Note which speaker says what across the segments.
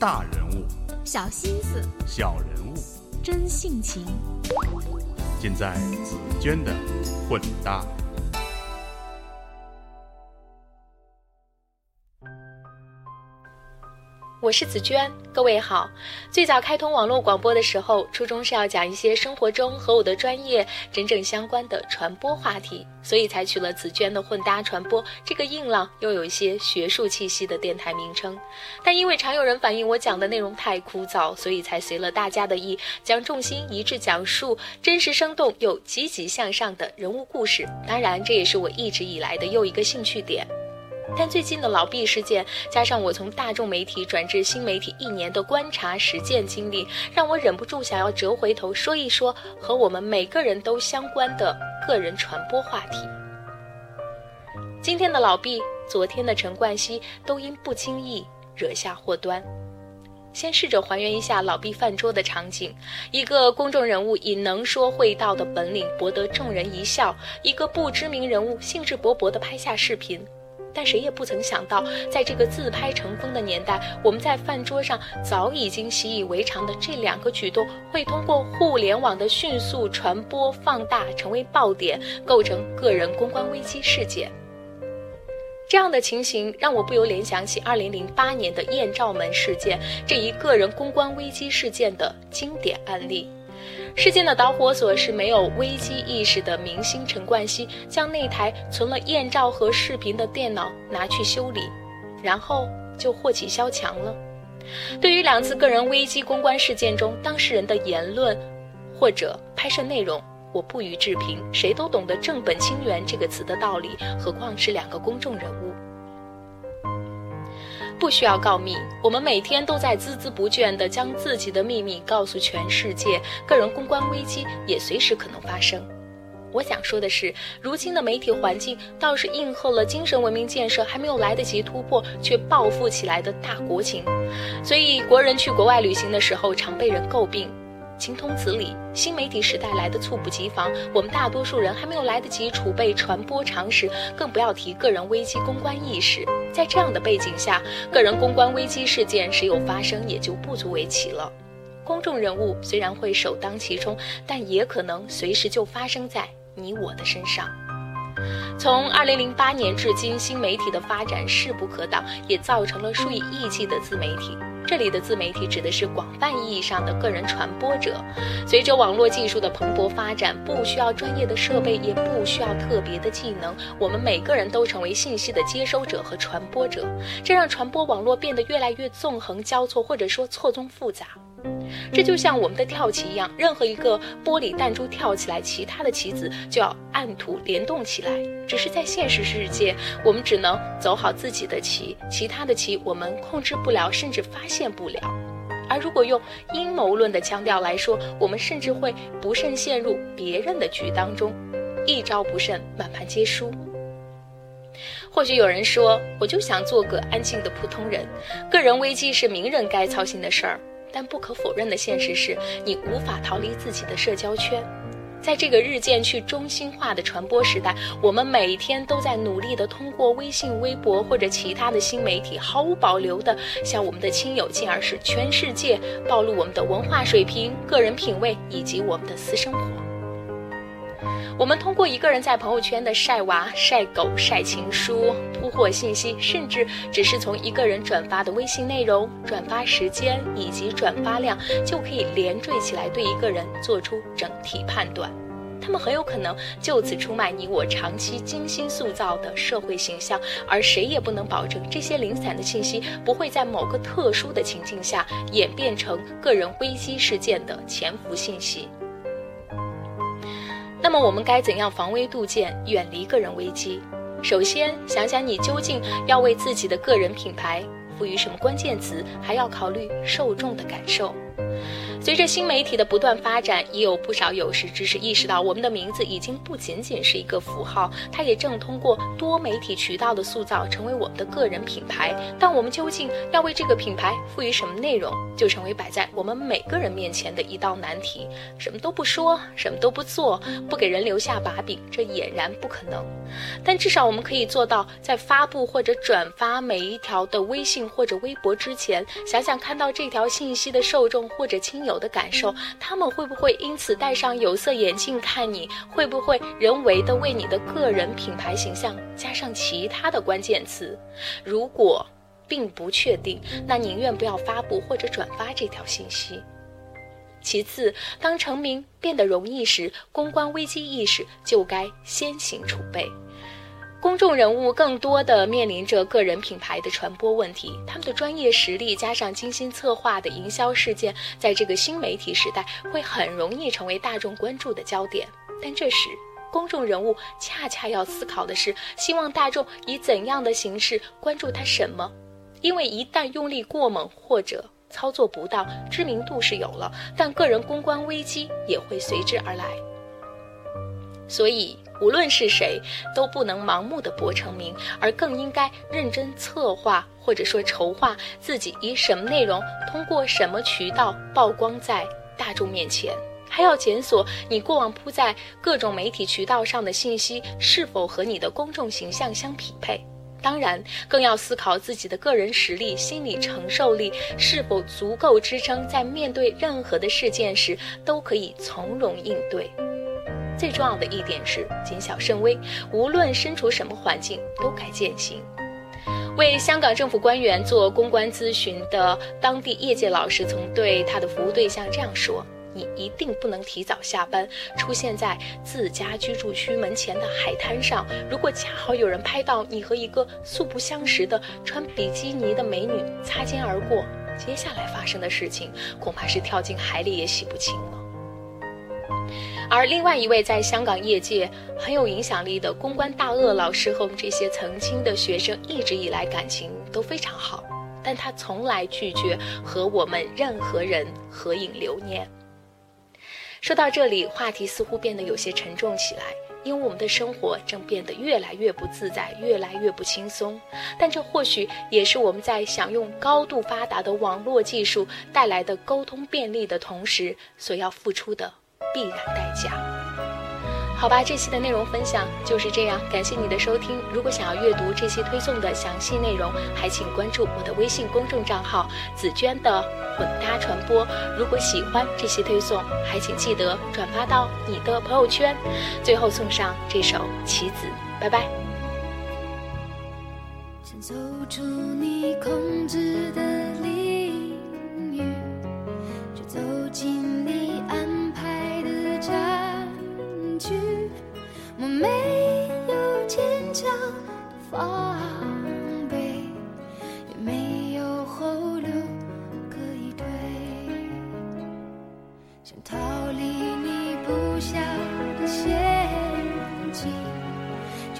Speaker 1: 大人物、
Speaker 2: 小心思、
Speaker 1: 小人物，
Speaker 2: 真性情，
Speaker 1: 尽在紫娟的混搭。
Speaker 3: 我是紫娟，各位好。最早开通网络广播的时候，初衷是要讲一些生活中和我的专业真正相关的传播话题，所以采取了紫娟的混搭传播这个硬朗又有一些学术气息的电台名称。但因为常有人反映我讲的内容太枯燥，所以才随了大家的意，将重心移至讲述真实生动又积极向上的人物故事。当然，这也是我一直以来的又一个兴趣点。但最近的老毕事件，加上我从大众媒体转至新媒体一年的观察实践经历，让我忍不住想要折回头说一说和我们每个人都相关的个人传播话题。今天的老毕，昨天的陈冠希，都因不经意惹下祸端。先试着还原一下老毕饭桌的场景：一个公众人物以能说会道的本领博得众人一笑，一个不知名人物兴致勃勃地拍下视频。但谁也不曾想到，在这个自拍成风的年代，我们在饭桌上早已经习以为常的这两个举动，会通过互联网的迅速传播放大，成为爆点，构成个人公关危机事件。这样的情形让我不由联想起2008年的艳照门事件这一个人公关危机事件的经典案例。事件的导火索是没有危机意识的明星陈冠希将那台存了艳照和视频的电脑拿去修理，然后就祸起萧墙了。对于两次个人危机公关事件中当事人的言论或者拍摄内容，我不予置评。谁都懂得“正本清源”这个词的道理，何况是两个公众人物。不需要告密，我们每天都在孜孜不倦地将自己的秘密告诉全世界。个人公关危机也随时可能发生。我想说的是，如今的媒体环境倒是应和了精神文明建设还没有来得及突破却暴富起来的大国情。所以，国人去国外旅行的时候，常被人诟病。情同此理，新媒体时代来的猝不及防，我们大多数人还没有来得及储备传播常识，更不要提个人危机公关意识。在这样的背景下，个人公关危机事件时有发生，也就不足为奇了。公众人物虽然会首当其冲，但也可能随时就发生在你我的身上。从2008年至今，新媒体的发展势不可挡，也造成了数以亿计的自媒体。这里的自媒体指的是广泛意义上的个人传播者。随着网络技术的蓬勃发展，不需要专业的设备，也不需要特别的技能，我们每个人都成为信息的接收者和传播者。这让传播网络变得越来越纵横交错，或者说错综复杂。这就像我们的跳棋一样，任何一个玻璃弹珠跳起来，其他的棋子就要按图联动起来。只是在现实世界，我们只能走好自己的棋，其他的棋我们控制不了，甚至发现不了。而如果用阴谋论的腔调来说，我们甚至会不慎陷入别人的局当中，一招不慎，满盘皆输。或许有人说，我就想做个安静的普通人，个人危机是名人该操心的事儿。但不可否认的现实是，你无法逃离自己的社交圈。在这个日渐去中心化的传播时代，我们每天都在努力的通过微信、微博或者其他的新媒体，毫无保留的向我们的亲友，进而使全世界暴露我们的文化水平、个人品味以及我们的私生活。我们通过一个人在朋友圈的晒娃、晒狗、晒情书、铺货信息，甚至只是从一个人转发的微信内容、转发时间以及转发量，就可以连缀起来对一个人做出整体判断。他们很有可能就此出卖你我长期精心塑造的社会形象，而谁也不能保证这些零散的信息不会在某个特殊的情境下演变成个人危机事件的潜伏信息。那么我们该怎样防微杜渐，远离个人危机？首先，想想你究竟要为自己的个人品牌赋予什么关键词，还要考虑受众的感受。随着新媒体的不断发展，也有不少有识之士意识到，我们的名字已经不仅仅是一个符号，它也正通过多媒体渠道的塑造，成为我们的个人品牌。但我们究竟要为这个品牌赋予什么内容，就成为摆在我们每个人面前的一道难题。什么都不说，什么都不做，不给人留下把柄，这俨然不可能。但至少我们可以做到，在发布或者转发每一条的微信或者微博之前，想想看到这条信息的受众或者亲友友。的感受，他们会不会因此戴上有色眼镜看你？会不会人为的为你的个人品牌形象加上其他的关键词？如果并不确定，那宁愿不要发布或者转发这条信息。其次，当成名变得容易时，公关危机意识就该先行储备。公众人物更多的面临着个人品牌的传播问题，他们的专业实力加上精心策划的营销事件，在这个新媒体时代会很容易成为大众关注的焦点。但这时，公众人物恰恰要思考的是，希望大众以怎样的形式关注他什么？因为一旦用力过猛或者操作不当，知名度是有了，但个人公关危机也会随之而来。所以。无论是谁，都不能盲目的博成名，而更应该认真策划或者说筹划自己以什么内容，通过什么渠道曝光在大众面前，还要检索你过往铺在各种媒体渠道上的信息是否和你的公众形象相匹配。当然，更要思考自己的个人实力、心理承受力是否足够支撑，在面对任何的事件时都可以从容应对。最重要的一点是谨小慎微，无论身处什么环境都该践行。为香港政府官员做公关咨询的当地业界老师曾对他的服务对象这样说：“你一定不能提早下班，出现在自家居住区门前的海滩上。如果恰好有人拍到你和一个素不相识的穿比基尼的美女擦肩而过，接下来发生的事情恐怕是跳进海里也洗不清了。”而另外一位在香港业界很有影响力的公关大鳄老师和我们这些曾经的学生一直以来感情都非常好，但他从来拒绝和我们任何人合影留念。说到这里，话题似乎变得有些沉重起来，因为我们的生活正变得越来越不自在，越来越不轻松。但这或许也是我们在享用高度发达的网络技术带来的沟通便利的同时所要付出的。必然代价。好吧，这期的内容分享就是这样，感谢你的收听。如果想要阅读这期推送的详细内容，还请关注我的微信公众账号“紫娟的混搭传播”。如果喜欢这期推送，还请记得转发到你的朋友圈。最后送上这首《棋子》，拜拜。走出你控制的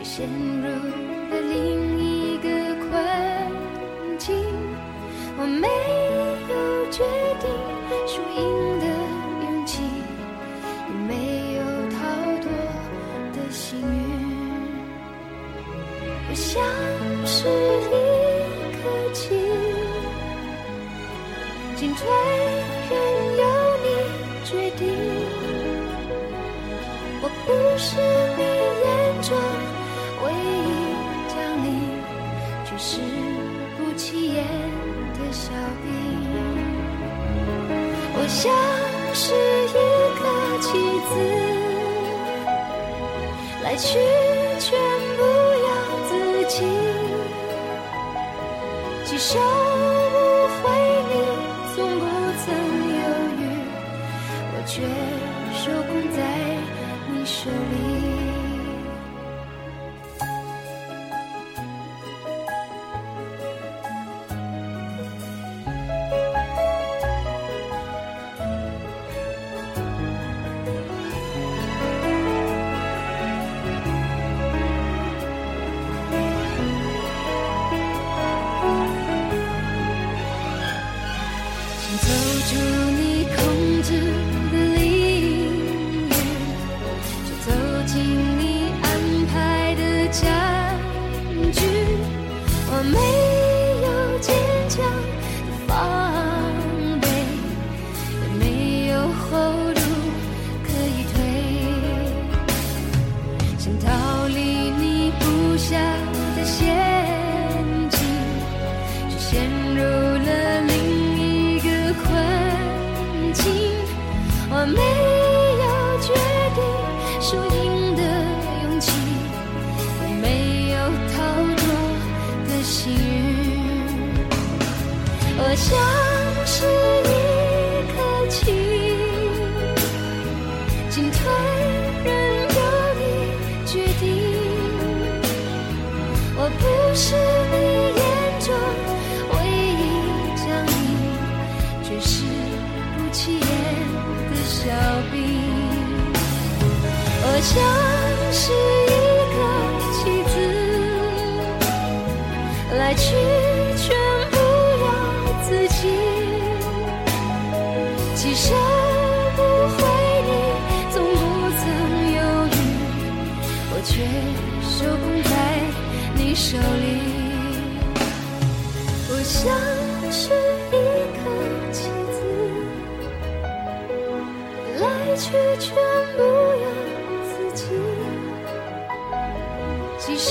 Speaker 4: 陷入了另一个困境，我没有决定输赢的勇气，也没有逃脱的幸运。我像是一颗棋，进退任由你决定。我不是。是不起眼的小兵。我像是一个棋子，来去全不由自己，几手无回你，从不曾犹豫，我却受控在你。手里。就是你眼中唯一张影却是不起眼的小兵我像是一个棋子来去全不由自己既收不回你从不曾犹豫我却受控手里我像是一颗棋子来去全不由自己。几生